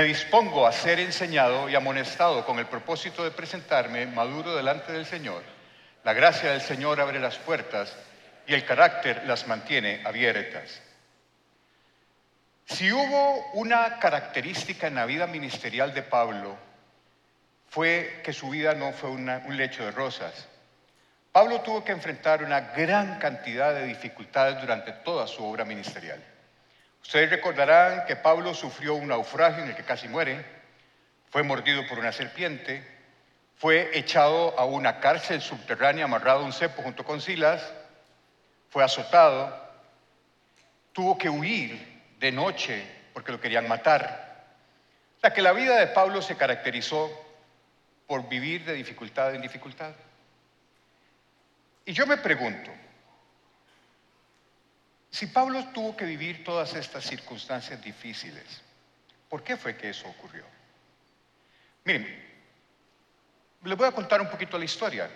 Me dispongo a ser enseñado y amonestado con el propósito de presentarme maduro delante del Señor. La gracia del Señor abre las puertas y el carácter las mantiene abiertas. Si hubo una característica en la vida ministerial de Pablo, fue que su vida no fue un lecho de rosas. Pablo tuvo que enfrentar una gran cantidad de dificultades durante toda su obra ministerial. Ustedes recordarán que Pablo sufrió un naufragio en el que casi muere, fue mordido por una serpiente, fue echado a una cárcel subterránea amarrado a un cepo junto con Silas, fue azotado, tuvo que huir de noche porque lo querían matar. O que la vida de Pablo se caracterizó por vivir de dificultad en dificultad. Y yo me pregunto, si Pablo tuvo que vivir todas estas circunstancias difíciles, ¿por qué fue que eso ocurrió? Miren, les voy a contar un poquito la historia.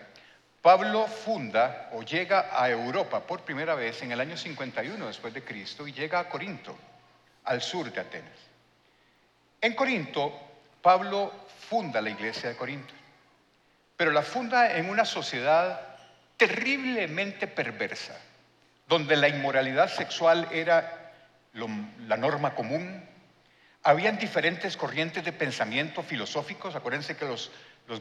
Pablo funda o llega a Europa por primera vez en el año 51 después de Cristo y llega a Corinto, al sur de Atenas. En Corinto, Pablo funda la iglesia de Corinto, pero la funda en una sociedad terriblemente perversa donde la inmoralidad sexual era la norma común. Habían diferentes corrientes de pensamiento filosóficos, acuérdense que los,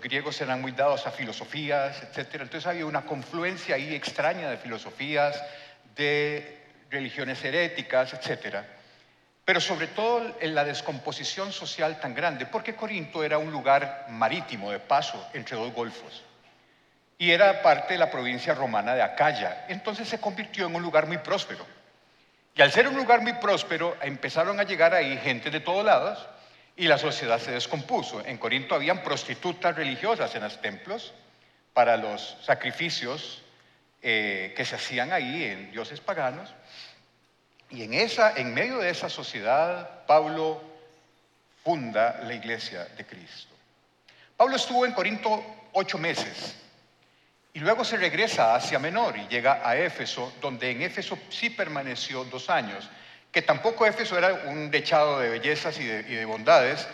griegos eran muy dados a filosofías, etc. Entonces había una confluencia ahí extraña de filosofías, de religiones heréticas, etc. Pero sobre todo en la descomposición social tan grande, porque Corinto era un lugar marítimo de paso entre dos golfos y era parte de la provincia romana de Acaya. Entonces se convirtió en un lugar muy próspero. Y al ser un lugar muy próspero, empezaron a llegar ahí gente de todos lados y la sociedad se descompuso. En Corinto habían prostitutas religiosas en los templos para los sacrificios eh, que se hacían ahí en dioses paganos. Y en, esa, en medio de esa sociedad, Pablo funda la iglesia de Cristo. Pablo estuvo en Corinto ocho meses y luego se regresa a Asia Menor y llega a Éfeso, donde en Éfeso sí permaneció dos años, que tampoco Éfeso era un dechado de bellezas y de, bondades.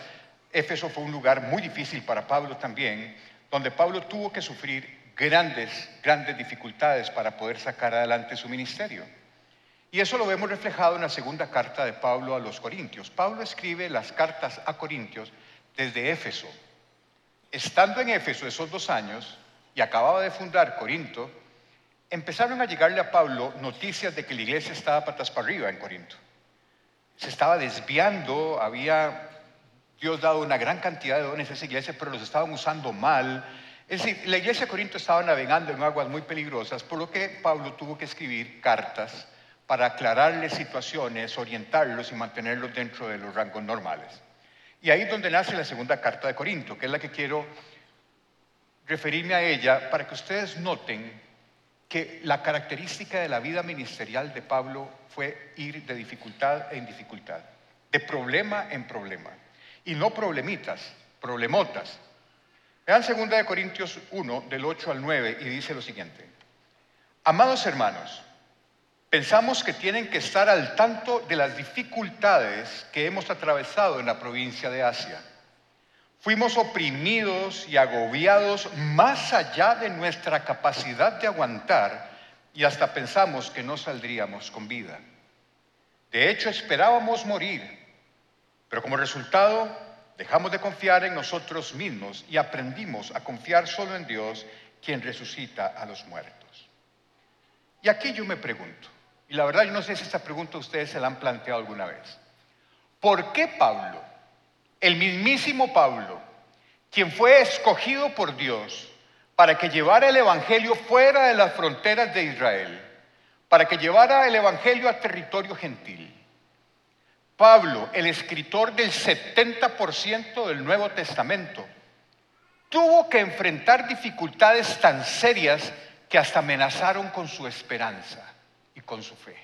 Éfeso fue un lugar muy difícil para Pablo también, donde Pablo tuvo que sufrir grandes, grandes dificultades para poder sacar adelante su ministerio. Y eso lo vemos reflejado en la segunda carta de Pablo a los Corintios. Pablo escribe las cartas a Corintios desde Éfeso. Estando en Éfeso esos dos años, y acababa de fundar Corinto, empezaron a llegarle a Pablo noticias de que la iglesia estaba patas para arriba en Corinto. Se estaba desviando, había Dios dado una gran cantidad de dones a esa iglesia, pero los estaban usando mal. Es decir, la iglesia de Corinto estaba navegando en aguas muy peligrosas, por lo que Pablo tuvo que escribir cartas para aclararles situaciones, orientarlos y mantenerlos dentro de los rangos normales. Y ahí es donde nace la segunda carta de Corinto, que es la que quiero referirme a ella para que ustedes noten que la característica de la vida ministerial de Pablo fue ir de dificultad en dificultad, de problema en problema, y no problemitas, problemotas. Vean 2 Corintios 1, del 8 al 9, y dice lo siguiente. Amados hermanos, pensamos que tienen que estar al tanto de las dificultades que hemos atravesado en la provincia de Asia Fuimos oprimidos y agobiados más allá de nuestra capacidad de aguantar y hasta pensamos que no saldríamos con vida. De hecho, esperábamos morir, pero como resultado dejamos de confiar en nosotros mismos y aprendimos a confiar solo en Dios, quien resucita a los muertos. Y aquí yo me pregunto, y la verdad yo no sé si esta pregunta ustedes se la han planteado alguna vez, ¿por qué Pablo? El mismísimo Pablo, quien fue escogido por Dios para que llevara el Evangelio fuera de las fronteras de Israel, para que llevara el Evangelio a territorio gentil. Pablo, el escritor del 70% del Nuevo Testamento, tuvo que enfrentar dificultades tan serias que hasta amenazaron con su esperanza y con su fe.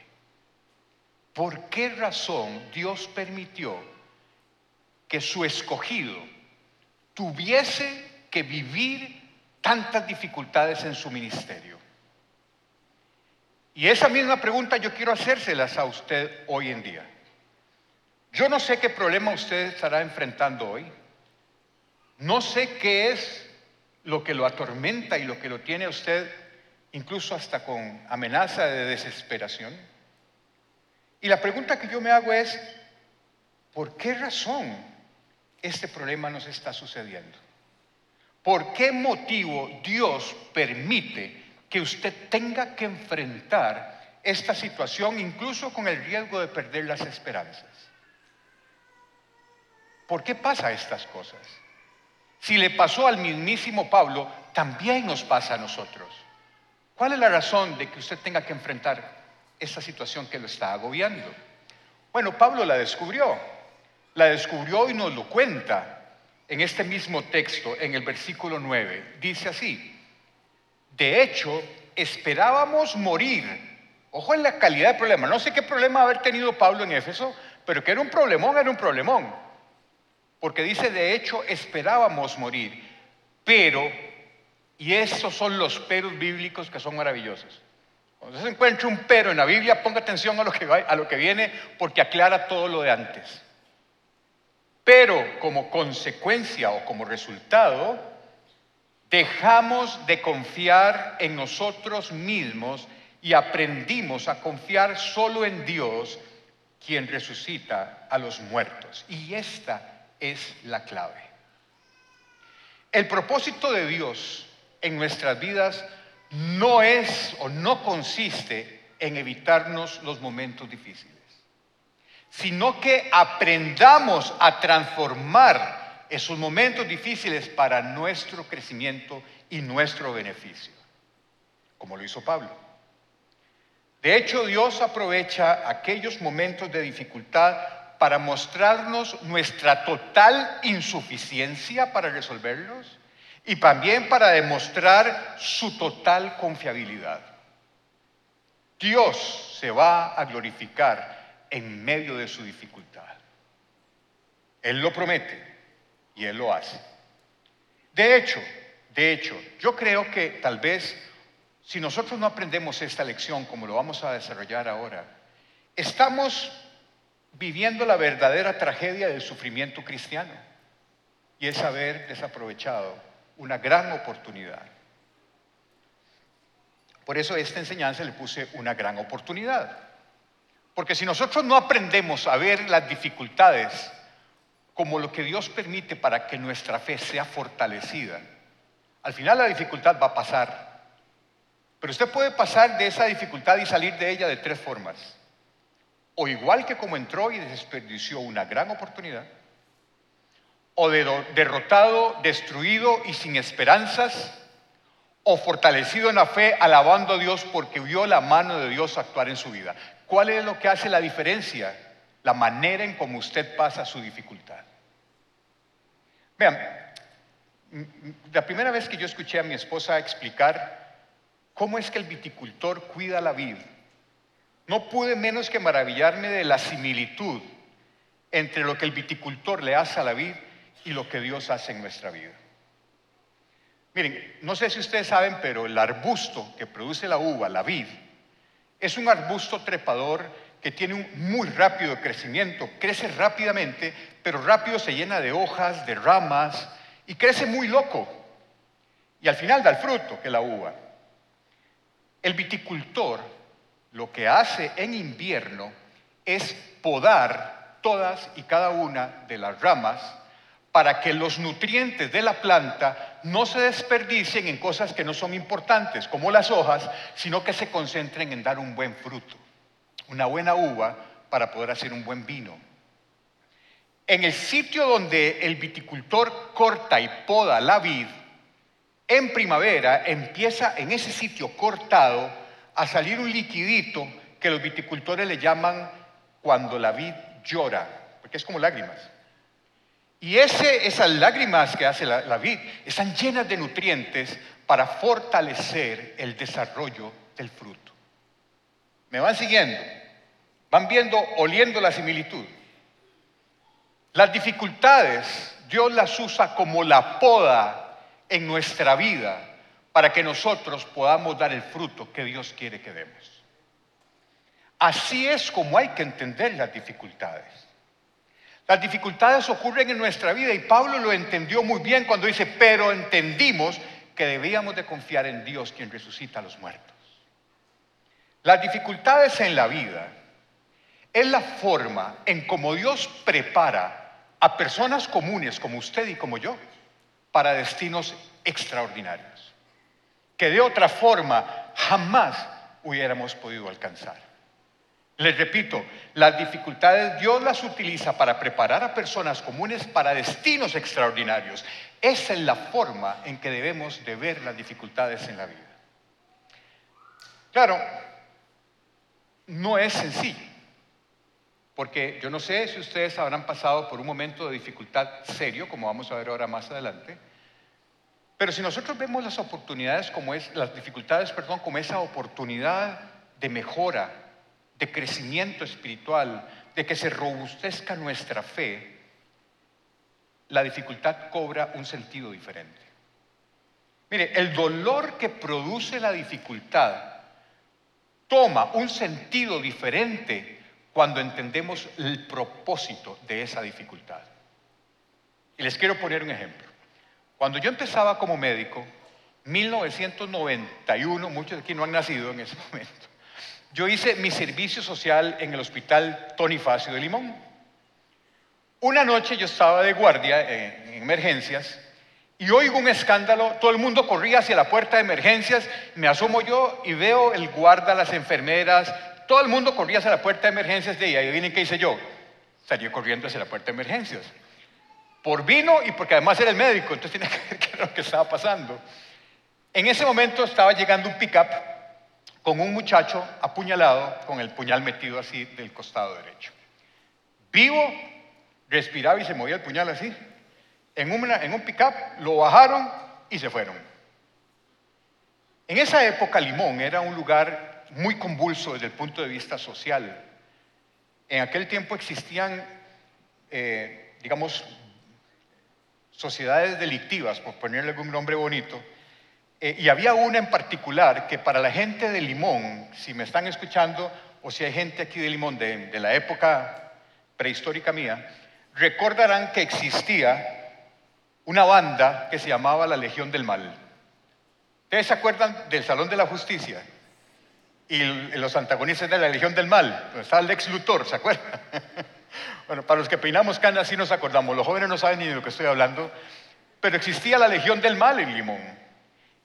¿Por qué razón Dios permitió que su escogido tuviese que vivir tantas dificultades en su ministerio? Y esa misma pregunta yo quiero hacérselas a usted hoy en día. Yo no sé qué problema usted estará enfrentando hoy. No sé qué es lo que lo atormenta y lo que lo tiene a usted incluso hasta con amenaza de desesperación. Y la pregunta que yo me hago es, ¿por qué razón este problema nos está sucediendo? ¿Por qué motivo Dios permite que usted tenga que enfrentar esta situación incluso con el riesgo de perder las esperanzas? ¿Por qué pasa estas cosas? Si le pasó al mismísimo Pablo, también nos pasa a nosotros. ¿Cuál es la razón de que usted tenga que enfrentar esta situación que lo está agobiando? Bueno, Pablo la descubrió. La descubrió y nos lo cuenta en este mismo texto, en el versículo 9. Dice así, de hecho, esperábamos morir. Ojo en la calidad del problema. No sé qué problema haber tenido Pablo en Éfeso, pero que era un problemón, era un problemón. Porque dice, de hecho, esperábamos morir, pero, y esos son los peros bíblicos que son maravillosos. Cuando se encuentra un pero en la Biblia, ponga atención a lo, que a lo que viene porque aclara todo lo de antes. Pero como consecuencia o como resultado, dejamos de confiar en nosotros mismos y aprendimos a confiar solo en Dios, quien resucita a los muertos. Y esta es la clave. El propósito de Dios en nuestras vidas no es o no consiste en evitarnos los momentos difíciles, sino que aprendamos a transformar esos momentos difíciles para nuestro crecimiento y nuestro beneficio, como lo hizo Pablo. De hecho, Dios aprovecha aquellos momentos de dificultad para mostrarnos nuestra total insuficiencia para resolverlos y también para demostrar su total confiabilidad. Dios se va a glorificar en medio de su dificultad. Él lo promete y Él lo hace. De hecho, de hecho, yo creo que tal vez si nosotros no aprendemos esta lección como lo vamos a desarrollar ahora, estamos viviendo la verdadera tragedia del sufrimiento cristiano y es haber desaprovechado una gran oportunidad. Por eso esta enseñanza le puse una gran oportunidad. Porque si nosotros no aprendemos a ver las dificultades como lo que Dios permite para que nuestra fe sea fortalecida, al final la dificultad va a pasar. Pero usted puede pasar de esa dificultad y salir de ella de tres formas o igual que como entró y desperdició una gran oportunidad, o derrotado, destruido y sin esperanzas, o fortalecido en la fe alabando a Dios porque vio la mano de Dios actuar en su vida. ¿Cuál es lo que hace la diferencia? La manera en cómo usted pasa su dificultad. Vean, la primera vez que yo escuché a mi esposa explicar cómo es que el viticultor cuida la vid, no pude menos que maravillarme de la similitud entre lo que el viticultor le hace a la vid y lo que Dios hace en nuestra vida. Miren, no sé si ustedes saben, pero el arbusto que produce la uva, la vid, es un arbusto trepador que tiene un muy rápido crecimiento, crece rápidamente, pero rápido se llena de hojas, de ramas y crece muy loco. Y al final da el fruto, que es la uva. El viticultor lo que hace en invierno es podar todas y cada una de las ramas para que los nutrientes de la planta no se desperdicien en cosas que no son importantes, como las hojas, sino que se concentren en dar un buen fruto, una buena uva para poder hacer un buen vino. En el sitio donde el viticultor corta y poda la vid, en primavera empieza en ese sitio cortado a salir un liquidito que los viticultores le llaman cuando la vid llora, porque es como lágrimas. Y esas lágrimas que hace la, la vid están llenas de nutrientes para fortalecer el desarrollo del fruto. ¿Me van siguiendo? ¿Van viendo, oliendo la similitud? Las dificultades Dios las usa como la poda en nuestra vida para que nosotros podamos dar el fruto que Dios quiere que demos. Así es como hay que entender las dificultades. Las dificultades ocurren en nuestra vida y Pablo lo entendió muy bien cuando dice, pero entendimos que debíamos de confiar en Dios quien resucita a los muertos. Las dificultades en la vida es la forma en cómo Dios prepara a personas comunes como usted y como yo para destinos extraordinarios, que de otra forma jamás hubiéramos podido alcanzar. Les repito, las dificultades Dios las utiliza para preparar a personas comunes para destinos extraordinarios. Esa es la forma en que debemos de ver las dificultades en la vida. Claro, no es sencillo, porque yo no sé si ustedes habrán pasado por un momento de dificultad serio, como vamos a ver ahora más adelante, pero si nosotros vemos las oportunidades como es, las dificultades, perdón, como esa oportunidad de mejora, de crecimiento espiritual, de que se robustezca nuestra fe, la dificultad cobra un sentido diferente. Mire, el dolor que produce la dificultad toma un sentido diferente cuando entendemos el propósito de esa dificultad. Y les quiero poner un ejemplo. Cuando yo empezaba como médico, 1991, muchos de aquí no han nacido en ese momento, yo hice mi servicio social en el hospital Tony Facio de Limón. Una noche yo estaba de guardia en, emergencias y oigo un escándalo, todo el mundo corría hacia la puerta de emergencias, me asomo yo y veo el guarda, las enfermeras, todo el mundo corría hacia la puerta de emergencias de ahí. vienen qué hice yo. Salí corriendo hacia la puerta de emergencias. Por vino y porque además era el médico, entonces tenía que ver qué era lo que estaba pasando. En ese momento estaba llegando un pickup con un muchacho apuñalado con el puñal metido así del costado derecho. Vivo, respiraba y se movía el puñal así. En, un pickup lo bajaron y se fueron. En esa época Limón era un lugar muy convulso desde el punto de vista social. En aquel tiempo existían, eh, digamos, sociedades delictivas, por ponerle algún nombre bonito, eh, y había una en particular que para la gente de Limón, si me están escuchando o si hay gente aquí de Limón de, la época prehistórica mía, recordarán que existía una banda que se llamaba la Legión del Mal. ¿Ustedes se acuerdan del Salón de la Justicia? Y los antagonistas de la Legión del Mal, donde estaba Lex Luthor, ¿se acuerdan? bueno, para los que peinamos canas sí nos acordamos, los jóvenes no saben ni de lo que estoy hablando, pero existía la Legión del Mal en Limón.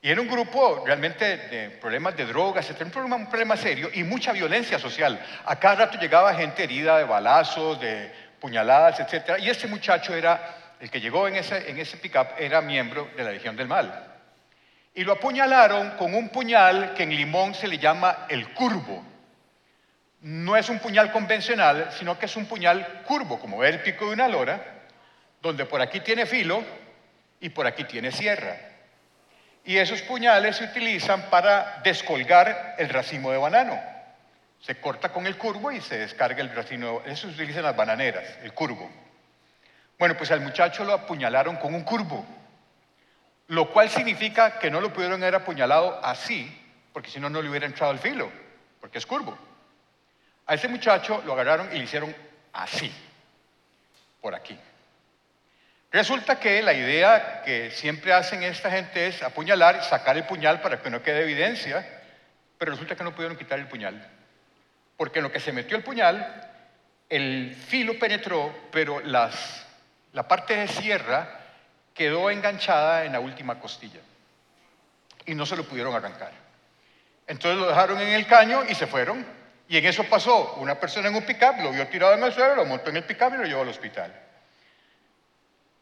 Y era un grupo realmente de problemas de drogas, un problema, un problema serio y mucha violencia social. A cada rato llegaba gente herida de balazos, de puñaladas, etc. Y este muchacho era, el que llegó en ese, en ese pick-up, era miembro de la Legión del Mal. Y lo apuñalaron con un puñal que en Limón se le llama el curvo. No es un puñal convencional, sino que es un puñal curvo, como el pico de una lora, donde por aquí tiene filo y por aquí tiene sierra. Y esos puñales se utilizan para descolgar el racimo de banano. Se corta con el curvo y se descarga el racimo. Eso se utiliza en las bananeras, el curvo. Bueno, pues al muchacho lo apuñalaron con un curvo, lo cual significa que no lo pudieron haber apuñalado así, porque si no, no le hubiera entrado el filo, porque es curvo. A ese muchacho lo agarraron y le hicieron así, por aquí. Resulta que la idea que siempre hacen esta gente es apuñalar, sacar el puñal para que no quede evidencia, pero resulta que no pudieron quitar el puñal. Porque en lo que se metió el puñal, el filo penetró, pero las, la parte de sierra quedó enganchada en la última costilla. Y no se lo pudieron arrancar. Entonces lo dejaron en el caño y se fueron. Y en eso pasó una persona en un pickup, lo vio tirado en el suelo, lo montó en el pickup y lo llevó al hospital.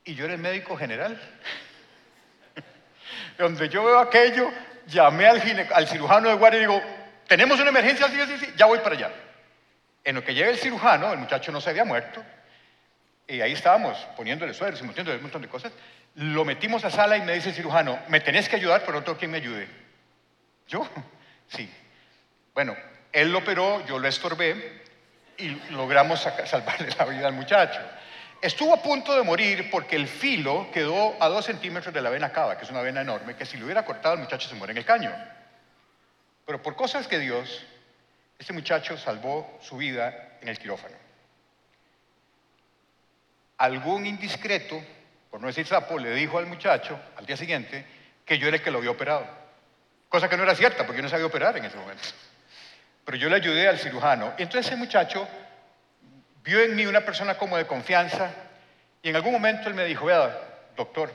Y yo era el médico general. Donde yo veo aquello, llamé al, cirujano de guardia y digo, tenemos una emergencia, sí, sí, sí, ya voy para allá. En lo que llega el cirujano, el muchacho no se había muerto, y ahí estábamos poniéndole sueros y metiéndole un montón de cosas. Lo metimos a sala y me dice el cirujano, me tenés que ayudar, pero no tengo quien me ayude. ¿Yo? Sí. Bueno, él lo operó, yo lo estorbé y logramos salvarle la vida al muchacho. Estuvo a punto de morir porque el filo quedó a dos centímetros de la vena cava, que es una vena enorme, que si lo hubiera cortado el muchacho se muere en el caño. Pero por cosas que Dios, este muchacho salvó su vida en el quirófano. algún indiscreto, por no decir sapo, le dijo al muchacho al día siguiente que yo era el que lo había operado. Cosa que no era cierta, porque yo no sabía operar en ese momento. Pero yo le ayudé al cirujano. Entonces ese muchacho vio en mí una persona como de confianza y en algún momento él me dijo, vea, doctor,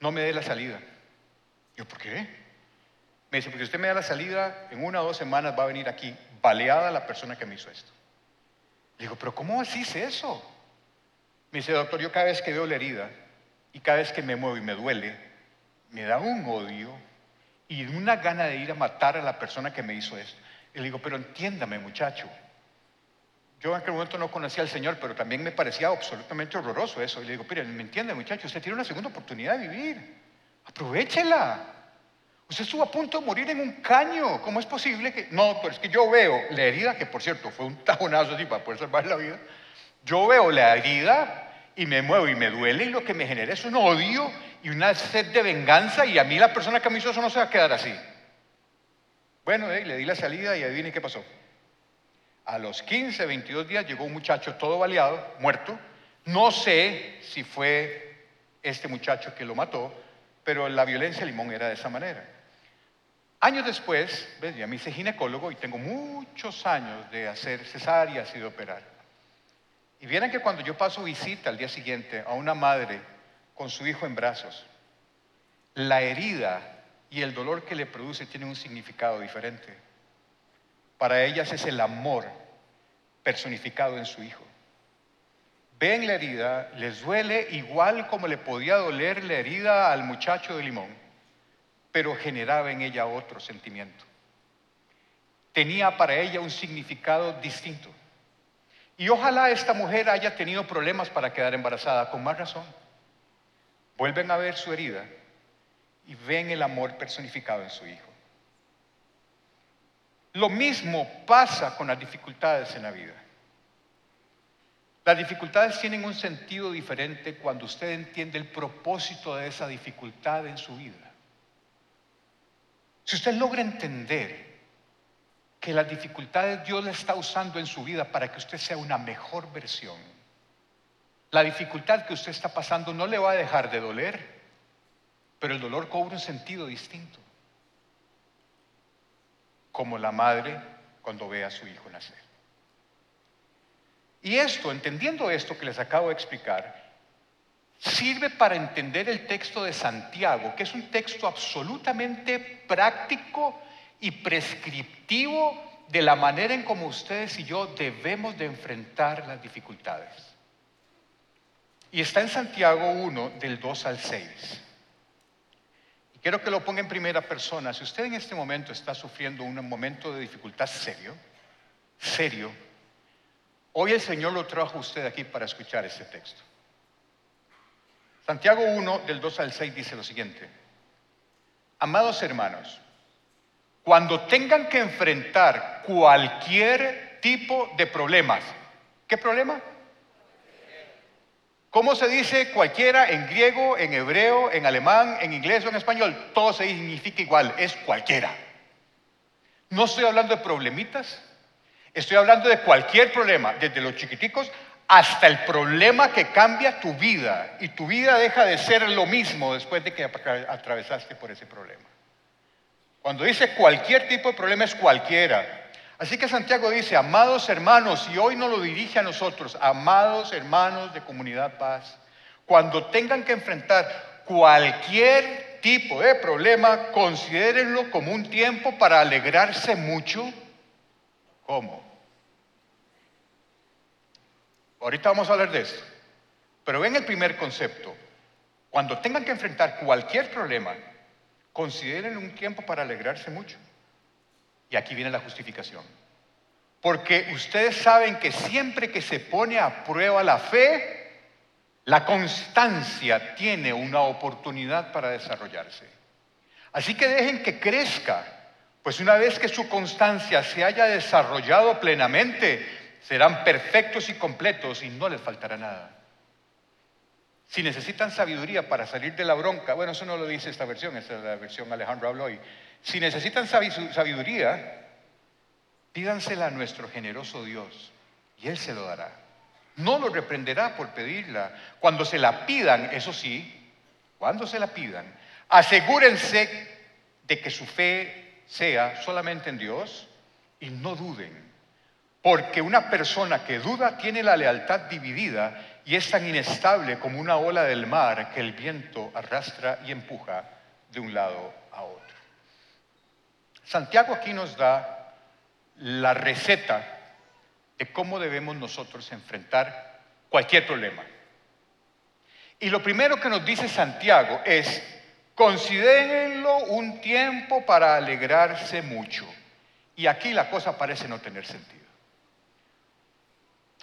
no me dé la salida. Yo, ¿por qué? Me dice, porque usted me da la salida, en una o dos semanas va a venir aquí baleada la persona que me hizo esto. Le digo, pero ¿cómo es eso? Me dice, doctor, yo cada vez que veo la herida y cada vez que me muevo y me duele, me da un odio y una gana de ir a matar a la persona que me hizo esto. Y le digo, pero entiéndame, muchacho. Yo en aquel momento no conocía al Señor, pero también me parecía absolutamente horroroso eso. Y le digo, mire, ¿me entiende, muchacho? Usted tiene una segunda oportunidad de vivir. Aprovechela. Usted estuvo a punto de morir en un caño. ¿Cómo es posible que.? No, pero es que yo veo la herida, que por cierto fue un tajonazo así para poder salvar la vida. Yo veo la herida y me muevo y me duele y lo que me genera es un odio y una sed de venganza y a mí la persona que me hizo eso no se va a quedar así. Bueno, eh, le di la salida y adivine qué pasó. A los 15, 22 días llegó un muchacho todo baleado, muerto. No sé si fue este muchacho que lo mató, pero la violencia limón era de esa manera. Años después, ¿ves? ya me hice ginecólogo y tengo muchos años de hacer cesáreas y de operar. Y vieran que cuando yo paso visita al día siguiente a una madre con su hijo en brazos, la herida y el dolor que le produce tienen un significado diferente. Para ellas es el amor personificado en su hijo. Ven la herida, les duele igual como le podía doler la herida al muchacho de limón, pero generaba en ella otro sentimiento. Tenía para ella un significado distinto. Y ojalá esta mujer haya tenido problemas para quedar embarazada, con más razón. Vuelven a ver su herida y ven el amor personificado en su hijo. Lo mismo pasa con las dificultades en la vida. Las dificultades tienen un sentido diferente cuando usted entiende el propósito de esa dificultad en su vida. Si usted logra entender que las dificultades Dios le está usando en su vida para que usted sea una mejor versión. La dificultad que usted está pasando no le va a dejar de doler, pero el dolor cobra un sentido distinto. Como la madre cuando ve a su hijo nacer. Y esto, entendiendo esto que les acabo de explicar, sirve para entender el texto de Santiago, que es un texto absolutamente práctico y prescriptivo de la manera en como ustedes y yo debemos de enfrentar las dificultades. Y está en Santiago 1 del 2 al 6. Quiero que lo ponga en primera persona. Si usted en este momento está sufriendo un momento de dificultad serio, serio, hoy el Señor lo trajo a usted aquí para escuchar este texto. Santiago 1 del 2 al 6 dice lo siguiente. Amados hermanos, cuando tengan que enfrentar cualquier tipo de problemas. ¿Qué problema? ¿Cómo se dice cualquiera en griego, en hebreo, en alemán, en inglés o en español? Todo se significa igual, es cualquiera. No estoy hablando de problemitas, estoy hablando de cualquier problema, desde los chiquiticos hasta el problema que cambia tu vida y tu vida deja de ser lo mismo después de que atravesaste por ese problema. Cuando dice cualquier tipo de problema es cualquiera. Así que Santiago dice, amados hermanos, y hoy no lo dirige a nosotros, amados hermanos de comunidad paz, cuando tengan que enfrentar cualquier tipo de problema, considérenlo como un tiempo para alegrarse mucho. ¿Cómo? Ahorita vamos a hablar de esto. Pero ven el primer concepto. Cuando tengan que enfrentar cualquier problema, consideren un tiempo para alegrarse mucho. Y aquí viene la justificación. Porque ustedes saben que siempre que se pone a prueba la fe, la constancia tiene una oportunidad para desarrollarse. Así que dejen que crezca, pues una vez que su constancia se haya desarrollado plenamente, serán perfectos y completos y no les faltará nada. Si necesitan sabiduría para salir de la bronca, bueno, eso no lo dice esta versión, esta es la versión Alejandro habló. Si necesitan sabiduría, pídansela a nuestro generoso Dios y Él se lo dará. No lo reprenderá por pedirla. Cuando se la pidan, eso sí, cuando se la pidan, asegúrense de que su fe sea solamente en Dios y no duden. Porque una persona que duda tiene la lealtad dividida y es tan inestable como una ola del mar que el viento arrastra y empuja de un lado a otro. Santiago aquí nos da la receta de cómo debemos nosotros enfrentar cualquier problema. Y lo primero que nos dice Santiago es, considérenlo un tiempo para alegrarse mucho. Y aquí la cosa parece no tener sentido.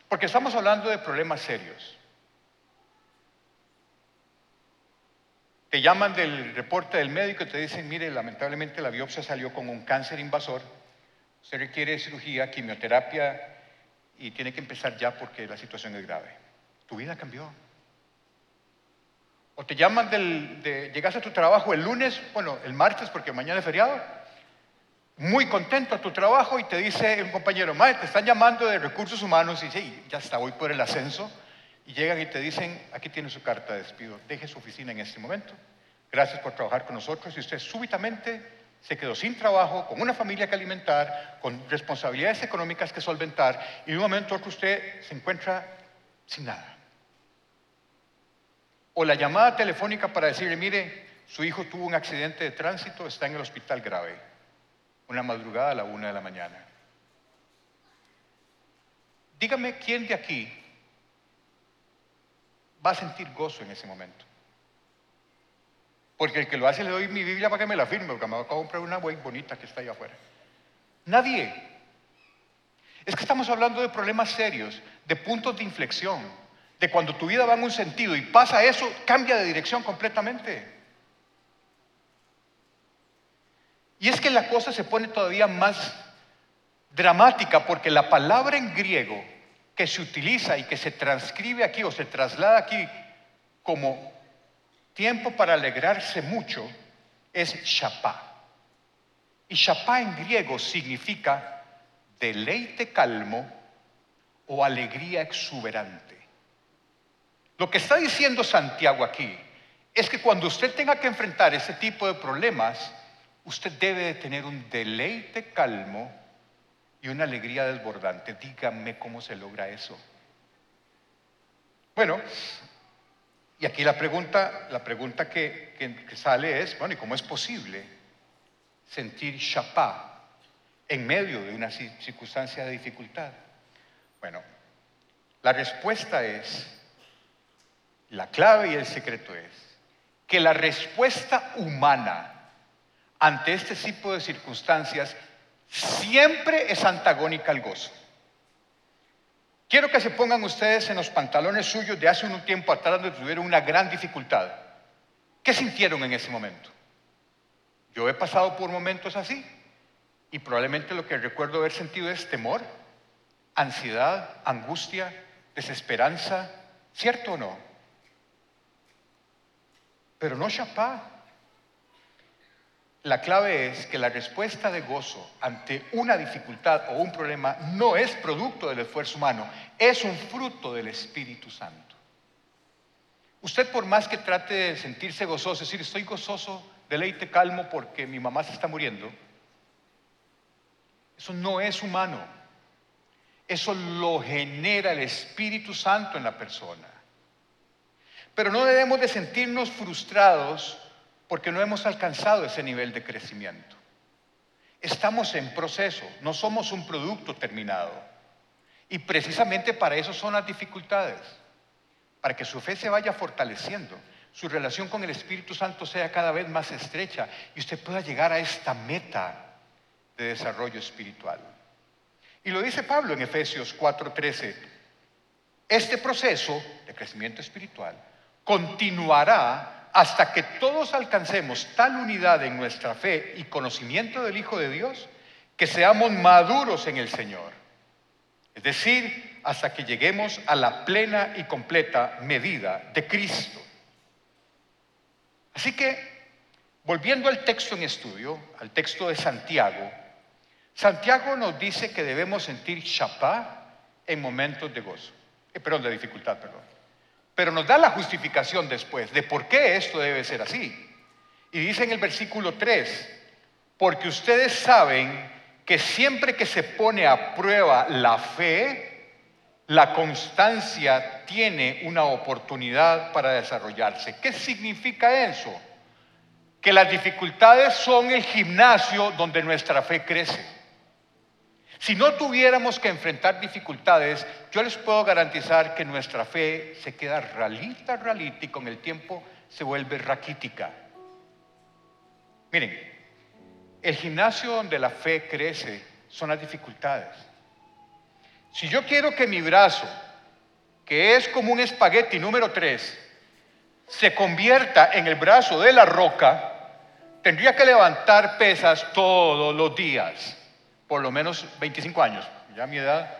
Porque estamos hablando de problemas serios. Te llaman del reporte del médico y te dicen, mire, lamentablemente la biopsia salió con un cáncer invasor, se requiere cirugía, quimioterapia y tiene que empezar ya porque la situación es grave. Tu vida cambió. O te llaman del, de, llegas a tu trabajo el lunes, bueno, el martes porque mañana es feriado, muy contento a tu trabajo y te dice un compañero, madre, te están llamando de recursos humanos y dice, ya está, voy por el ascenso y llegan y te dicen, aquí tiene su carta de despido, deje su oficina en este momento. Gracias por trabajar con nosotros y usted súbitamente se quedó sin trabajo, con una familia que alimentar, con responsabilidades económicas que solventar y de un momento a otro usted se encuentra sin nada. O la llamada telefónica para decirle, mire, su hijo tuvo un accidente de tránsito, está en el hospital grave, una madrugada a la una de la mañana. Dígame quién de aquí va a sentir gozo en ese momento. Porque el que lo hace le doy mi Biblia para que me la firme, porque me voy a comprar una muy bonita que está ahí afuera. Nadie. Es que estamos hablando de problemas serios, de puntos de inflexión, de cuando tu vida va en un sentido y pasa eso, cambia de dirección completamente. Y es que la cosa se pone todavía más dramática porque la palabra en griego que se utiliza y que se transcribe aquí o se traslada aquí como tiempo para alegrarse mucho es shapá. Y shapá en griego significa deleite calmo o alegría exuberante. Lo que está diciendo Santiago aquí es que cuando usted tenga que enfrentar ese tipo de problemas, usted debe de tener un deleite calmo y una alegría desbordante. Dígame cómo se logra eso. Bueno, y aquí la pregunta, la pregunta que, que, sale es, bueno, ¿y cómo es posible sentir chapá en medio de una circunstancia de dificultad? Bueno, la respuesta es, la clave y el secreto es, que la respuesta humana ante este tipo de circunstancias siempre es antagónica al gozo. Quiero que se pongan ustedes en los pantalones suyos de hace un tiempo atrás donde tuvieron una gran dificultad. ¿Qué sintieron en ese momento? Yo he pasado por momentos así y probablemente lo que recuerdo haber sentido es temor, ansiedad, angustia, desesperanza, ¿cierto o no? Pero no chapá. La clave es que la respuesta de gozo ante una dificultad o un problema no es producto del esfuerzo humano, es un fruto del Espíritu Santo. Usted por más que trate de sentirse gozoso, decir, estoy gozoso, deleite, calmo porque mi mamá se está muriendo, eso no es humano. Eso lo genera el Espíritu Santo en la persona. Pero no debemos de sentirnos frustrados porque no hemos alcanzado ese nivel de crecimiento. Estamos en proceso, no somos un producto terminado. Y precisamente para eso son las dificultades, para que su fe se vaya fortaleciendo, su relación con el Espíritu Santo sea cada vez más estrecha y usted pueda llegar a esta meta de desarrollo espiritual. Y lo dice Pablo en Efesios 4:13. Este proceso de crecimiento espiritual continuará hasta que todos alcancemos tal unidad en nuestra fe y conocimiento del Hijo de Dios que seamos maduros en el Señor. Es decir, hasta que lleguemos a la plena y completa medida de Cristo. Así que, volviendo al texto en estudio, al texto de Santiago, Santiago nos dice que debemos sentir chapá en momentos de gozo. eh, perdón, de dificultad, perdón. Pero nos da la justificación después de por qué esto debe ser así. Y dice en el versículo 3, porque ustedes saben que siempre que se pone a prueba la fe, la constancia tiene una oportunidad para desarrollarse. ¿Qué significa eso? Que las dificultades son el gimnasio donde nuestra fe crece. Si no tuviéramos que enfrentar dificultades, yo les puedo garantizar que nuestra fe se queda ralita, ralita y con el tiempo se vuelve raquítica. Miren, el gimnasio donde la fe crece son las dificultades. Si yo quiero que mi brazo, que es como un espagueti número 3, se convierta en el brazo de la roca, tendría que levantar pesas todos los días, por lo menos 25 años, ya mi edad.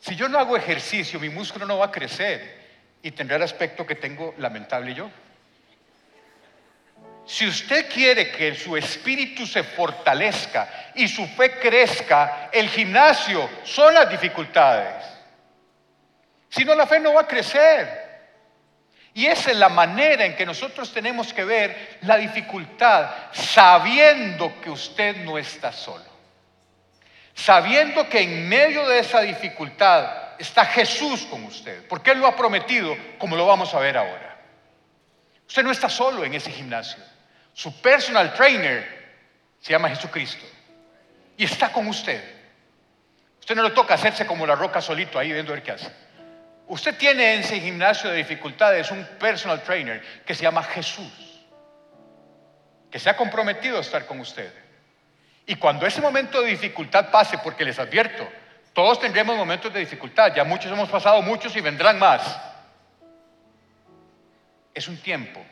Si yo no hago ejercicio, mi músculo no va a crecer y tendrá el aspecto que tengo lamentable yo. Si usted quiere que su espíritu se fortalezca y su fe crezca, el gimnasio son las dificultades. Si no, la fe no va a crecer. Y esa es la manera en que nosotros tenemos que ver la dificultad, sabiendo que usted no está solo. Sabiendo que en medio de esa dificultad está Jesús con usted, porque Él lo ha prometido, como lo vamos a ver ahora. Usted no está solo en ese gimnasio. Su personal trainer se llama Jesucristo. Y está con usted. Usted no le toca hacerse como la roca solito ahí viendo ver qué hace. Usted tiene en ese gimnasio de dificultades un personal trainer que se llama Jesús. Que se ha comprometido a estar con usted. Y cuando ese momento de dificultad pase, porque les advierto, todos tendremos momentos de dificultad, ya muchos hemos pasado muchos y vendrán más. Es un tiempo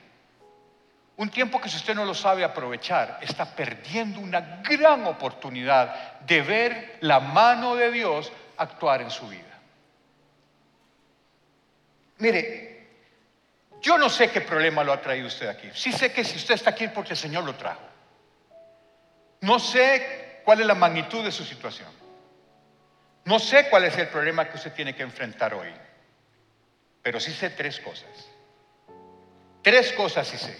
un tiempo que si usted no lo sabe aprovechar, está perdiendo una gran oportunidad de ver la mano de Dios actuar en su vida. Mire, yo no sé qué problema lo ha traído usted aquí. Sí sé que si usted está aquí porque el Señor lo trajo. No sé cuál es la magnitud de su situación. No sé cuál es el problema que usted tiene que enfrentar hoy. Pero sí sé tres cosas. Tres cosas sí sé.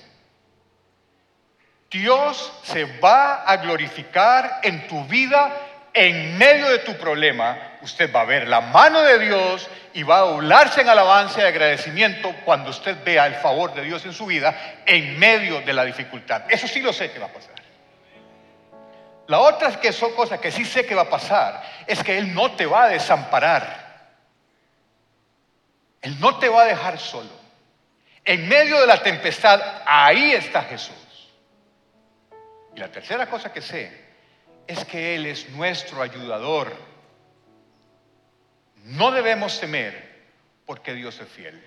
Dios se va a glorificar en tu vida en medio de tu problema. Usted va a ver la mano de Dios y va a doblarse en alabanza y agradecimiento cuando usted vea el favor de Dios en su vida en medio de la dificultad. Eso sí lo sé que va a pasar. La otra es que son cosas que sí sé que va a pasar, es que Él no te va a desamparar. Él no te va a dejar solo. En medio de la tempestad, ahí está Jesús. Y la tercera cosa que sé es que Él es nuestro ayudador. No debemos temer porque Dios es fiel.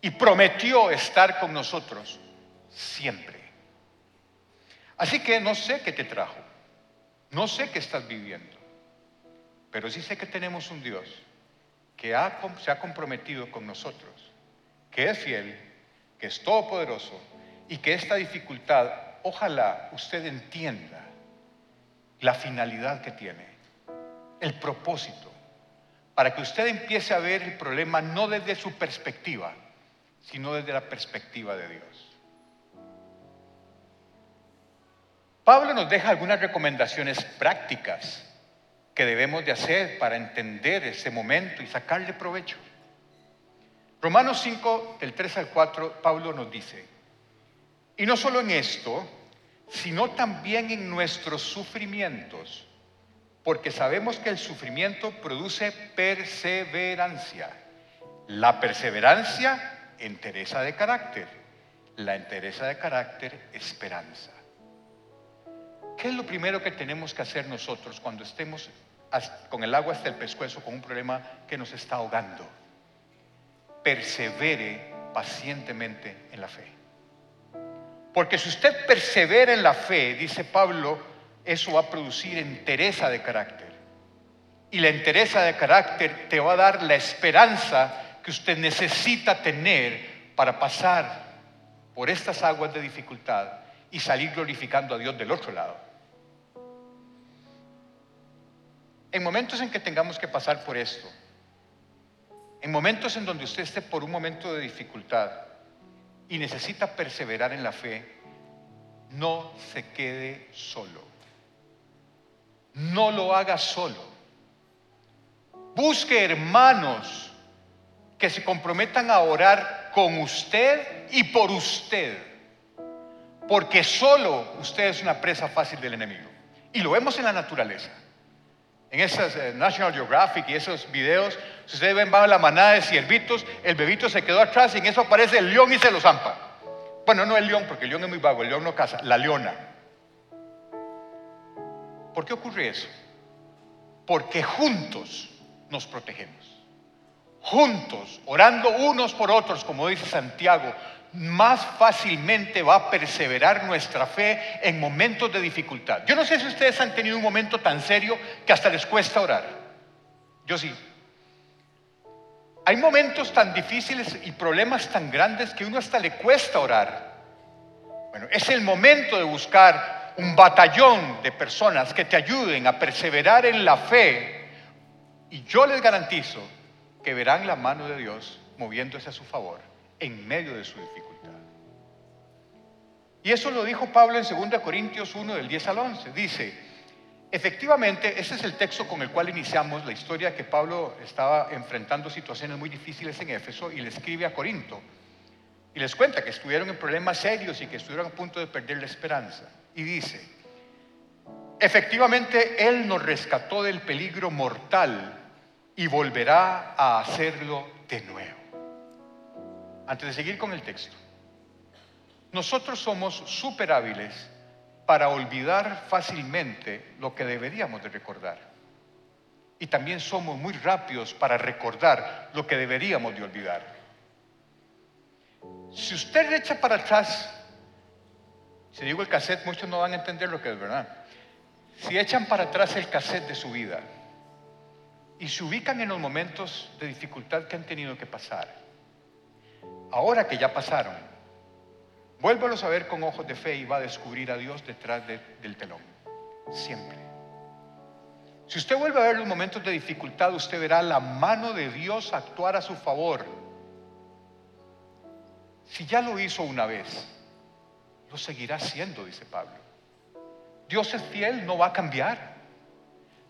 Y prometió estar con nosotros siempre. Así que no sé qué te trajo. No sé qué estás viviendo. Pero sí sé que tenemos un Dios que se ha comprometido con nosotros, que es fiel, que es todopoderoso y que esta dificultad ojalá usted entienda la finalidad que tiene, el propósito, para que usted empiece a ver el problema no desde su perspectiva, sino desde la perspectiva de Dios. Pablo nos deja algunas recomendaciones prácticas que debemos de hacer para entender ese momento y sacarle provecho. Romanos 5, del 3 al 4, Pablo nos dice, y no solo en esto, sino también en nuestros sufrimientos, porque sabemos que el sufrimiento produce perseverancia. La perseverancia, entereza de carácter. La entereza de carácter, esperanza. ¿Qué es lo primero que tenemos que hacer nosotros cuando estemos con el agua hasta el pescuezo con un problema que nos está ahogando? Persevere pacientemente en la fe. Porque si usted persevera en la fe, dice Pablo, eso va a producir entereza de carácter. Y la entereza de carácter te va a dar la esperanza que usted necesita tener para pasar por estas aguas de dificultad y salir glorificando a Dios del otro lado. En momentos en que tengamos que pasar por esto, en momentos en donde usted esté por un momento de dificultad y necesita perseverar en la fe, no se quede solo. No lo haga solo. Busque hermanos que se comprometan a orar con usted y por usted. Porque solo usted es una presa fácil del enemigo. Y lo vemos en la naturaleza. En esas eh, National Geographic y esos videos, si ustedes ven, va la manada de ciervitos, el bebito se quedó atrás y en eso aparece el león y se lo zampa. Bueno, no el león, porque el león es muy vago, el león no caza, la leona. ¿Por qué ocurre eso? Porque juntos nos protegemos. Juntos, orando unos por otros, como dice Santiago, más fácilmente va a perseverar nuestra fe en momentos de dificultad. Yo no sé si ustedes han tenido un momento tan serio que hasta les cuesta orar. Yo sí. Hay momentos tan difíciles y problemas tan grandes que uno hasta le cuesta orar. Bueno, es el momento de buscar un batallón de personas que te ayuden a perseverar en la fe. Y yo les garantizo que verán la mano de Dios moviéndose a su favor en medio de su dificultad. Y eso lo dijo Pablo en 2 Corintios 1 del 10 al 11. Dice, efectivamente, ese es el texto con el cual iniciamos la historia que Pablo estaba enfrentando situaciones muy difíciles en Éfeso y le escribe a Corinto. Y les cuenta que estuvieron en problemas serios y que estuvieron a punto de perder la esperanza. Y dice, efectivamente Él nos rescató del peligro mortal y volverá a hacerlo de nuevo. Antes de seguir con el texto, nosotros somos súper hábiles para olvidar fácilmente lo que deberíamos de recordar. Y también somos muy rápidos para recordar lo que deberíamos de olvidar. Si usted echa para atrás, si digo el cassette, muchos no van a entender lo que es verdad. Si echan para atrás el cassette de su vida, y se ubican en los momentos de dificultad que han tenido que pasar. Ahora que ya pasaron, vuélvalos a ver con ojos de fe y va a descubrir a Dios detrás del telón. Siempre. Si usted vuelve a ver los momentos de dificultad, usted verá la mano de Dios actuar a su favor. Si ya lo hizo una vez, lo seguirá haciendo, dice Pablo. Dios es fiel, no va a cambiar.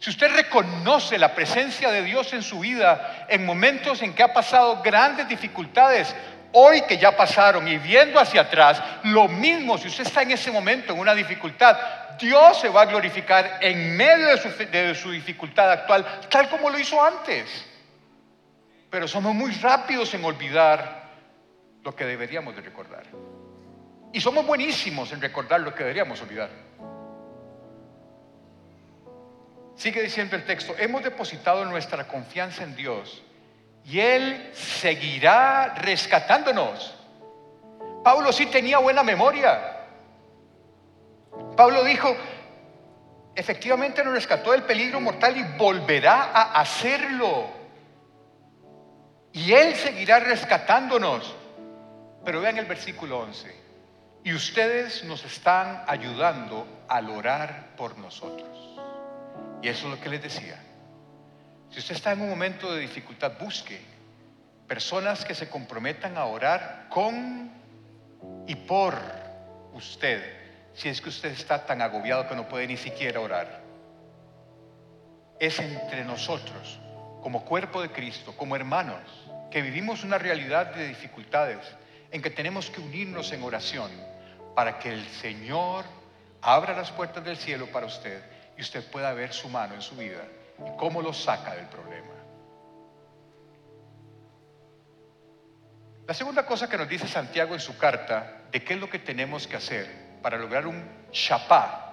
Si usted reconoce la presencia de Dios en su vida en momentos en que ha pasado grandes dificultades, hoy que ya pasaron y viendo hacia atrás, lo mismo si usted está en ese momento en una dificultad, Dios se va a glorificar en medio de su, de su dificultad actual, tal como lo hizo antes. Pero somos muy rápidos en olvidar lo que deberíamos de recordar. Y somos buenísimos en recordar lo que deberíamos olvidar. Sigue diciendo el texto, hemos depositado nuestra confianza en Dios y Él seguirá rescatándonos. Pablo sí tenía buena memoria. Pablo dijo, efectivamente nos rescató del peligro mortal y volverá a hacerlo. Y Él seguirá rescatándonos. Pero vean el versículo 11. Y ustedes nos están ayudando al orar por nosotros. Y eso es lo que les decía. Si usted está en un momento de dificultad, busque personas que se comprometan a orar con y por usted, si es que usted está tan agobiado que no puede ni siquiera orar. Es entre nosotros, como cuerpo de Cristo, como hermanos, que vivimos una realidad de dificultades, en que tenemos que unirnos en oración para que el Señor abra las puertas del cielo para usted y usted pueda ver su mano en su vida y cómo lo saca del problema. La segunda cosa que nos dice Santiago en su carta de qué es lo que tenemos que hacer para lograr un chapá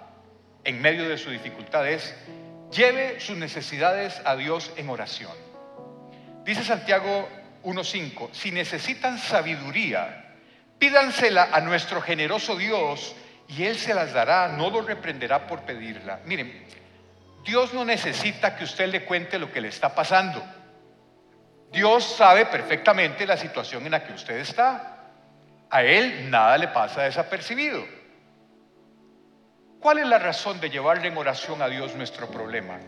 en medio de su dificultad es lleve sus necesidades a Dios en oración. Dice Santiago 1.5, si necesitan sabiduría, pídansela a nuestro generoso Dios y Él se las dará, no lo reprenderá por pedirla. Miren, Dios no necesita que usted le cuente lo que le está pasando. Dios sabe perfectamente la situación en la que usted está. A Él nada le pasa desapercibido. ¿Cuál es la razón de llevarle en oración a Dios nuestro problema?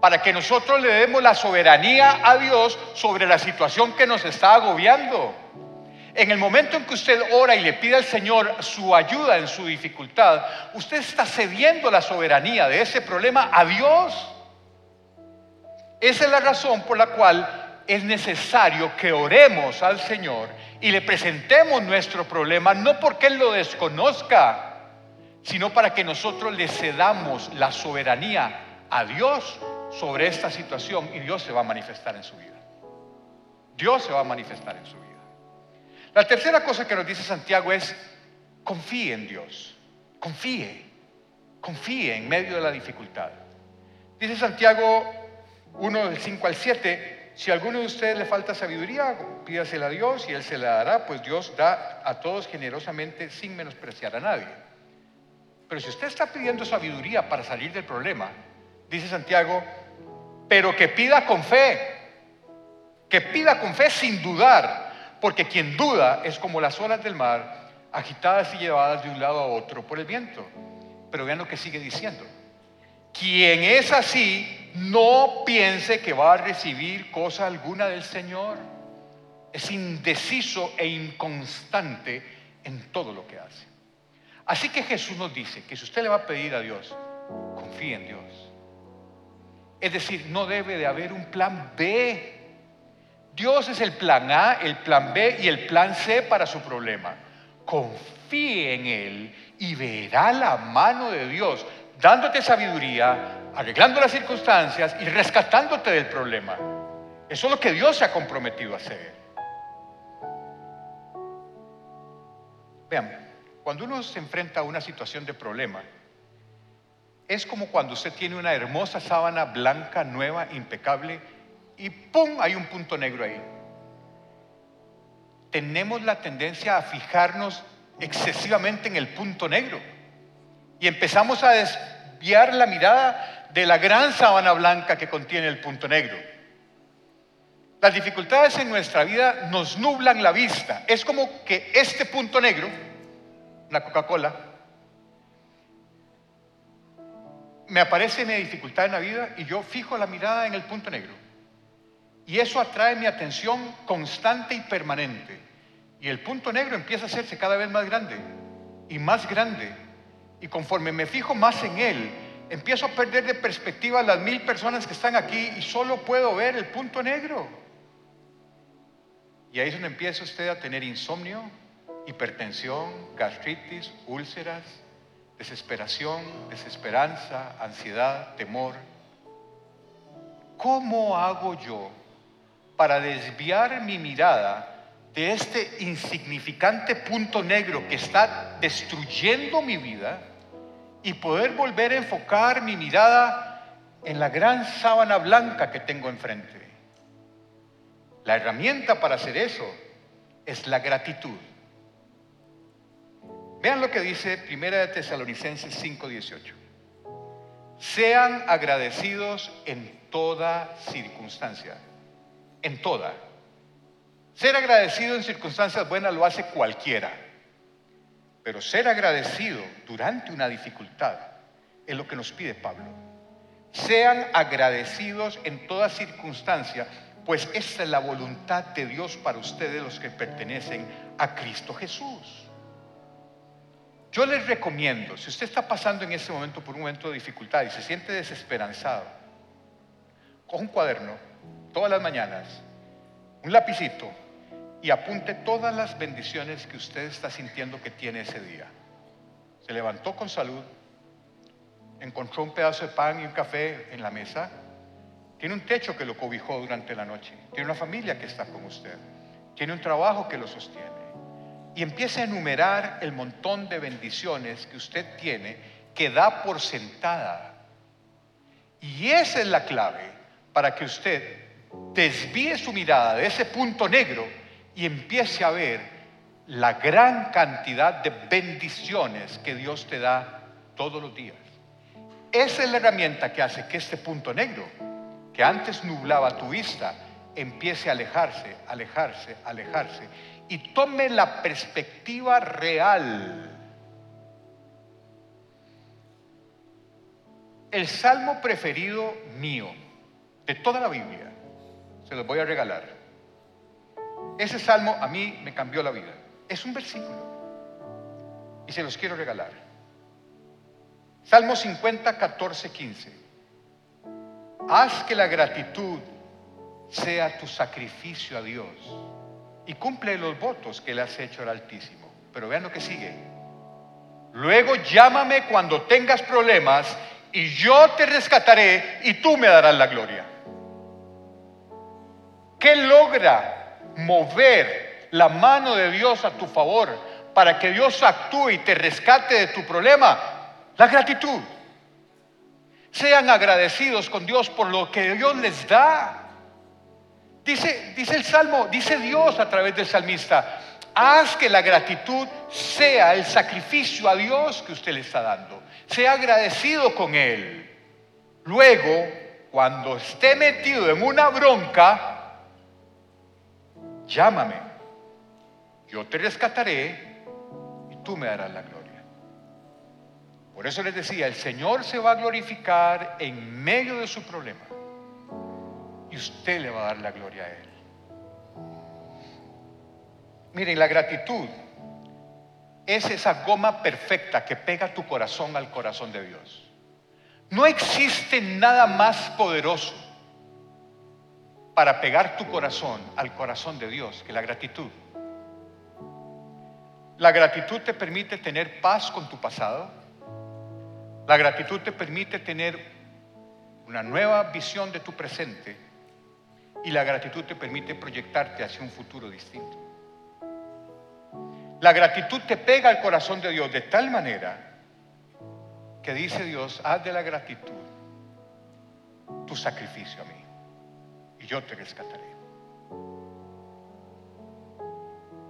para que nosotros le demos la soberanía a Dios sobre la situación que nos está agobiando. En el momento en que usted ora y le pide al Señor su ayuda en su dificultad, usted está cediendo la soberanía de ese problema a Dios. Esa es la razón por la cual es necesario que oremos al Señor y le presentemos nuestro problema, no porque Él lo desconozca, sino para que nosotros le cedamos la soberanía a Dios sobre esta situación y Dios se va a manifestar en su vida. Dios se va a manifestar en su vida. La tercera cosa que nos dice Santiago es, confíe en Dios, confíe, confíe en medio de la dificultad. Dice Santiago 1 del 5 al 7, si a alguno de ustedes le falta sabiduría, pídasela a Dios y Él se la dará, pues Dios da a todos generosamente sin menospreciar a nadie. Pero si usted está pidiendo sabiduría para salir del problema, dice Santiago, pero que pida con fe, que pida con fe sin dudar, porque quien duda es como las olas del mar, agitadas y llevadas de un lado a otro por el viento. Pero vean lo que sigue diciendo. Quien es así, no piense que va a recibir cosa alguna del Señor. Es indeciso e inconstante en todo lo que hace. Así que Jesús nos dice que si usted le va a pedir a Dios, confíe en Dios. Es decir, no debe de haber un plan B. Dios es el plan A, el plan B y el plan C para su problema. Confíe en Él y verá la mano de Dios dándote sabiduría, arreglando las circunstancias y rescatándote del problema. Eso es lo que Dios se ha comprometido a hacer. Vean, cuando uno se enfrenta a una situación de problema, es como cuando usted tiene una hermosa sábana blanca, nueva, impecable, y ¡pum! hay un punto negro ahí. Tenemos la tendencia a fijarnos excesivamente en el punto negro y empezamos a desviar la mirada de la gran sábana blanca que contiene el punto negro. Las dificultades en nuestra vida nos nublan la vista. Es como que este punto negro, una Coca-Cola, me aparece mi dificultad en la vida y yo fijo la mirada en el punto negro. Y eso atrae mi atención constante y permanente. Y el punto negro empieza a hacerse cada vez más grande y más grande. Y conforme me fijo más en él, empiezo a perder de perspectiva las mil personas que están aquí y solo puedo ver el punto negro. Y ahí es donde empieza usted a tener insomnio, hipertensión, gastritis, úlceras, desesperación, desesperanza, ansiedad, temor. ¿Cómo hago yo para desviar mi mirada de este insignificante punto negro que está destruyendo mi vida y poder volver a enfocar mi mirada en la gran sábana blanca que tengo enfrente? La herramienta para hacer eso es la gratitud. Vean lo que dice Primera de Tesalonicenses 5:18. Sean agradecidos en toda circunstancia. En toda. Ser agradecido en circunstancias buenas lo hace cualquiera. Pero ser agradecido durante una dificultad es lo que nos pide Pablo. Sean agradecidos en toda circunstancia, pues esta es la voluntad de Dios para ustedes los que pertenecen a Cristo Jesús. Yo les recomiendo, si usted está pasando en este momento por un momento de dificultad y se siente desesperanzado, coja un cuaderno todas las mañanas, un lapicito y apunte todas las bendiciones que usted está sintiendo que tiene ese día. Se levantó con salud, encontró un pedazo de pan y un café en la mesa, tiene un techo que lo cobijó durante la noche, tiene una familia que está con usted, tiene un trabajo que lo sostiene. Y empiece a enumerar el montón de bendiciones que usted tiene que da por sentada. Y esa es la clave para que usted desvíe su mirada de ese punto negro y empiece a ver la gran cantidad de bendiciones que Dios te da todos los días. Esa es la herramienta que hace que este punto negro, que antes nublaba tu vista, empiece a alejarse, alejarse, alejarse y tome la perspectiva real. El salmo preferido mío de toda la Biblia. Se los voy a regalar. Ese salmo a mí me cambió la vida. Es un versículo. Y se los quiero regalar. Salmo 50, 14, 15. Haz que la gratitud sea tu sacrificio a Dios y cumple los votos que le has hecho al Altísimo. Pero vean lo que sigue. Luego llámame cuando tengas problemas y yo te rescataré y tú me darás la gloria. ¿Qué logra mover la mano de Dios a tu favor para que Dios actúe y te rescate de tu problema? La gratitud. Sean agradecidos con Dios por lo que Dios les da. Dice, dice el Salmo, dice Dios a través del salmista, haz que la gratitud sea el sacrificio a Dios que usted le está dando. Sea agradecido con Él. Luego, cuando esté metido en una bronca, llámame. Yo te rescataré y tú me darás la gloria. Por eso les decía, el Señor se va a glorificar en medio de su problema y usted le va a dar la gloria a Él. Miren, la gratitud es esa goma perfecta que pega tu corazón al corazón de Dios. No existe nada más poderoso para pegar tu corazón al corazón de Dios que la gratitud. La gratitud te permite tener paz con tu pasado. La gratitud te permite tener una nueva visión de tu presente y la gratitud te permite proyectarte hacia un futuro distinto. La gratitud te pega al corazón de Dios de tal manera que dice Dios, haz de la gratitud tu sacrificio a mí y yo te rescataré.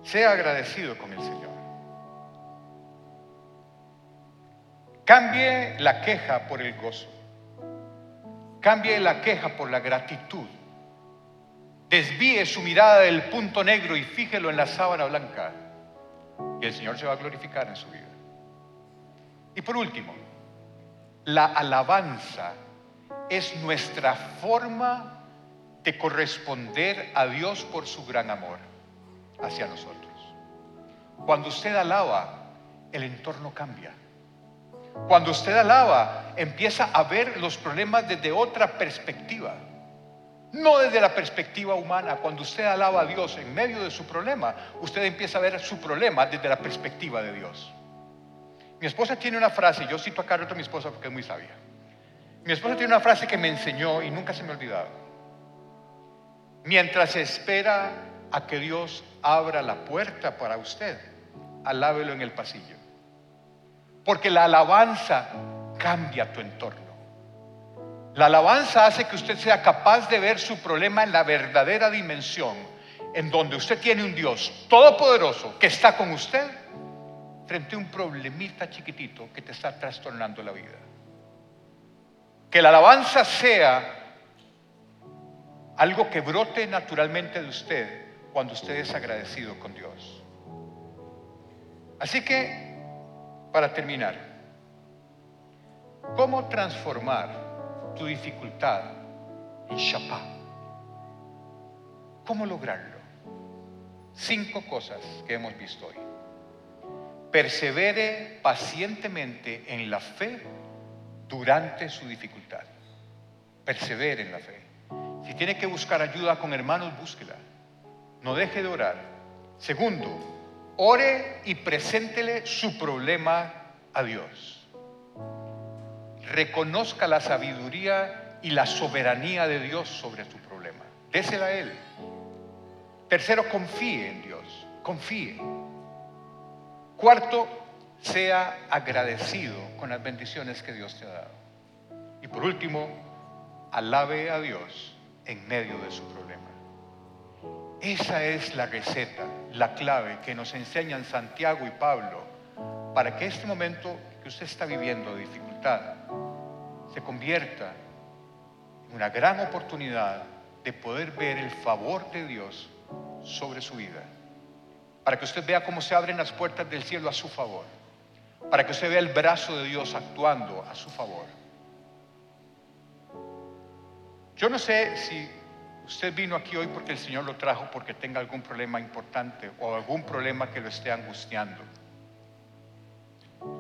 Sea agradecido con el Señor. Cambie la queja por el gozo. Cambie la queja por la gratitud. Desvíe su mirada del punto negro y fíjelo en la sábana blanca. Y el Señor se va a glorificar en su vida. Y por último, la alabanza es nuestra forma de corresponder a Dios por su gran amor hacia nosotros. Cuando usted alaba, el entorno cambia. Cuando usted alaba, empieza a ver los problemas desde otra perspectiva. No desde la perspectiva humana. Cuando usted alaba a Dios en medio de su problema, usted empieza a ver su problema desde la perspectiva de Dios. Mi esposa tiene una frase, yo cito a mi esposa porque es muy sabia. Mi esposa tiene una frase que me enseñó y nunca se me ha. Mientras espera a que Dios abra la puerta para usted, alábelo en el pasillo. Porque la alabanza cambia tu entorno. La alabanza hace que usted sea capaz de ver su problema en la verdadera dimensión, en donde usted tiene un Dios todopoderoso que está con usted frente a un problemita chiquitito que te está trastornando la vida. Que la alabanza sea algo que brote naturalmente de usted cuando usted es agradecido con Dios. Así que, para terminar, ¿cómo transformar tu dificultad en Shabbat. ¿Cómo lograrlo? Cinco cosas que hemos visto hoy. Persevere pacientemente en la fe durante su dificultad. Persevere en la fe. Si tiene que buscar ayuda con hermanos, búsquela. No deje de orar. Segundo, ore y preséntele su problema a Dios reconozca la sabiduría y la soberanía de Dios sobre tu problema. Désela a Él. Tercero, confíe en Dios. Confíe. Cuarto, sea agradecido con las bendiciones que Dios te ha dado. Y por último, alabe a Dios en medio de su problema. Esa es la receta, la clave que nos enseñan Santiago y Pablo para que este momento que usted está viviendo de dificultad se convierta en una gran oportunidad de poder ver el favor de Dios sobre su vida. Para que usted vea cómo se abren las puertas del cielo a su favor. Para que usted vea el brazo de Dios actuando a su favor. Yo no sé si usted vino aquí hoy porque el Señor lo trajo porque tenga algún problema importante o algún problema que lo esté angustiando.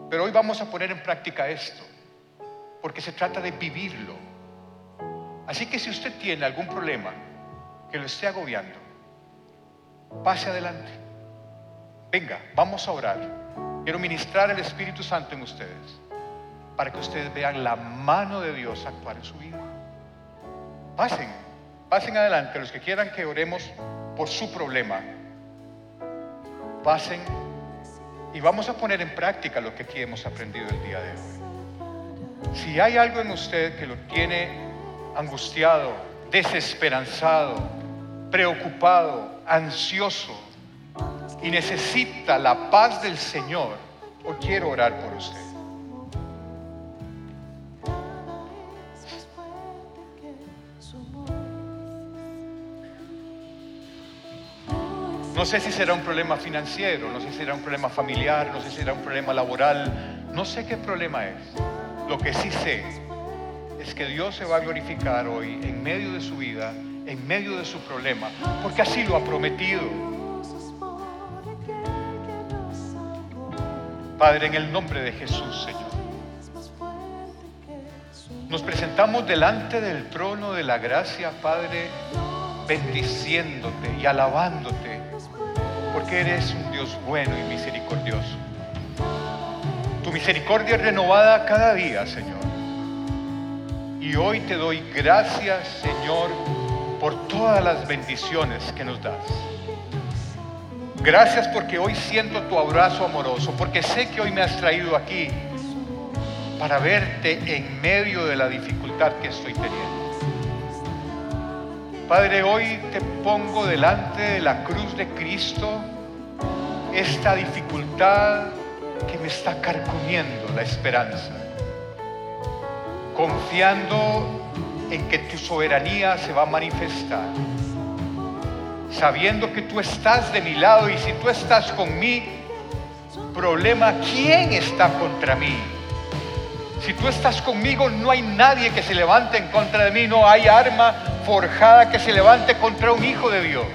Pero hoy vamos a poner en práctica esto, porque se trata de vivirlo. Así que si usted tiene algún problema que lo esté agobiando, pase adelante. Venga, vamos a orar. Quiero ministrar el Espíritu Santo en ustedes para que ustedes vean la mano de Dios actuar en su vida. Pasen, pasen adelante los que quieran que oremos por su problema. Pasen y vamos a poner en práctica lo que aquí hemos aprendido el día de hoy. Si hay algo en usted que lo tiene angustiado, desesperanzado, preocupado, ansioso y necesita la paz del Señor, o quiero orar por usted. No sé si será un problema financiero, no sé si será un problema familiar, no sé si será un problema laboral, no sé qué problema es. Lo que sí sé es que Dios se va a glorificar hoy en medio de su vida, en medio de su problema, porque así lo ha prometido. Padre, en el nombre de Jesús, Señor, nos presentamos delante del trono de la gracia, Padre, bendiciéndote y alabándote porque eres un Dios bueno y misericordioso. Tu misericordia es renovada cada día, Señor. Y hoy te doy gracias, Señor, por todas las bendiciones que nos das. Gracias porque hoy siento tu abrazo amoroso, porque sé que hoy me has traído aquí para verte en medio de la dificultad que estoy teniendo. Padre, hoy te pongo delante de la cruz de Cristo esta dificultad que me está carcomiendo la esperanza, confiando en que tu soberanía se va a manifestar, sabiendo que tú estás de mi lado y si tú estás con mí, problema, ¿quién está contra mí? Si tú estás conmigo, no hay nadie que se levante en contra de mí, no hay arma forjada que se levante contra un hijo de Dios.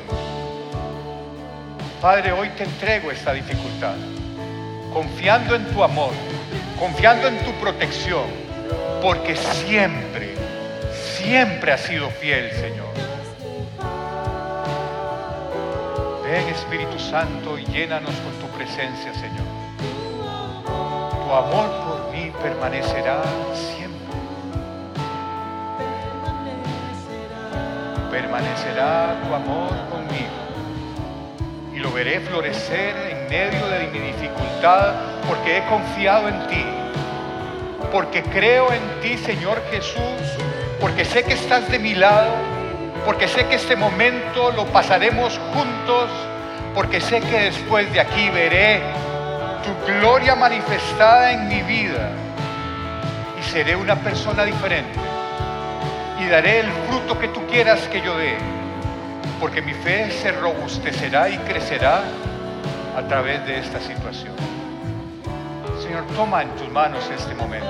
Padre, hoy te entrego esta dificultad, confiando en tu amor, confiando en tu protección, porque siempre, siempre has sido fiel, Señor. Ven Espíritu Santo y llénanos con tu presencia, Señor. Tu amor permanecerá siempre. Permanecerá tu amor conmigo. Y lo veré florecer en medio de mi dificultad porque he confiado en ti. Porque creo en ti, Señor Jesús. Porque sé que estás de mi lado. Porque sé que este momento lo pasaremos juntos. Porque sé que después de aquí veré tu gloria manifestada en mi vida seré una persona diferente y daré el fruto que tú quieras que yo dé, porque mi fe se robustecerá y crecerá a través de esta situación. Señor, toma en tus manos este momento.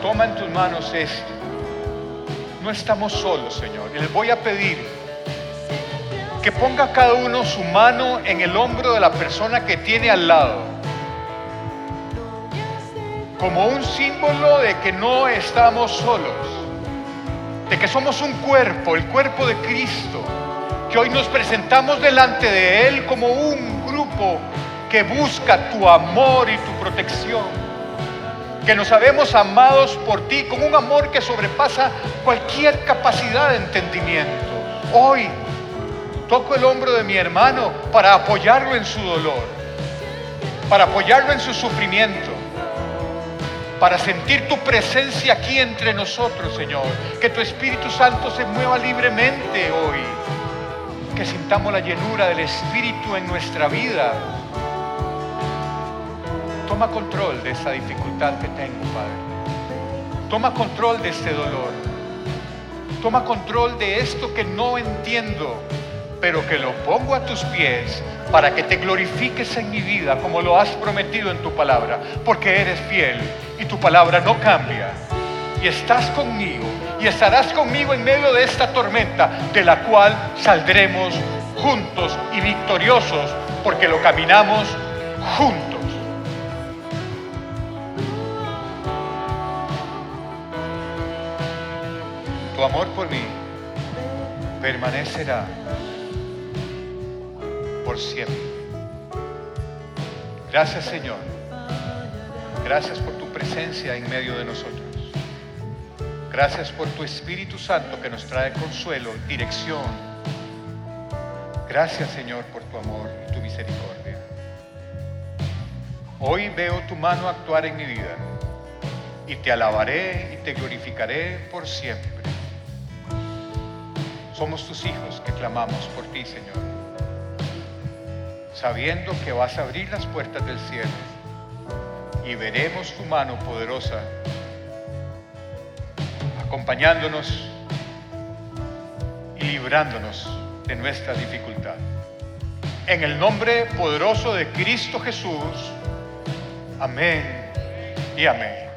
Toma en tus manos esto. No estamos solos, Señor. Les voy a pedir que ponga cada uno su mano en el hombro de la persona que tiene al lado, como un símbolo de que no estamos solos, de que somos un cuerpo, el cuerpo de Cristo, que hoy nos presentamos delante de Él como un grupo que busca tu amor y tu protección, que nos sabemos amados por ti con un amor que sobrepasa cualquier capacidad de entendimiento. Hoy Toco el hombro de mi hermano para apoyarlo en su dolor, para apoyarlo en su sufrimiento, para sentir tu presencia aquí entre nosotros, Señor. Que tu Espíritu Santo se mueva libremente hoy. Que sintamos la llenura del Espíritu en nuestra vida. Toma control de esta dificultad que tengo, Padre. Toma control de este dolor. Toma control de esto que no entiendo pero que lo pongo a tus pies para que te glorifiques en mi vida como lo has prometido en tu palabra, porque eres fiel y tu palabra no cambia. Y estás conmigo y estarás conmigo en medio de esta tormenta, de la cual saldremos juntos y victoriosos, porque lo caminamos juntos. Tu amor por mí permanecerá por siempre. Gracias Señor. Gracias por presencia en medio de nosotros. Gracias por tu Espíritu Santo que nos trae consuelo, dirección. Gracias Señor por tu amor y tu misericordia. Hoy veo tu mano actuar en mi vida y te alabaré y te glorificaré por siempre. Somos tus hijos que clamamos por ti, Señor, sabiendo que vas a abrir las puertas del cielo y veremos tu mano poderosa acompañándonos y librándonos de nuestra dificultad. En el nombre poderoso de Cristo Jesús, amén y amén.